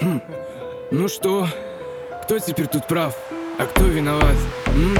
Хм. Ну что, кто теперь тут прав, а кто виноват? М?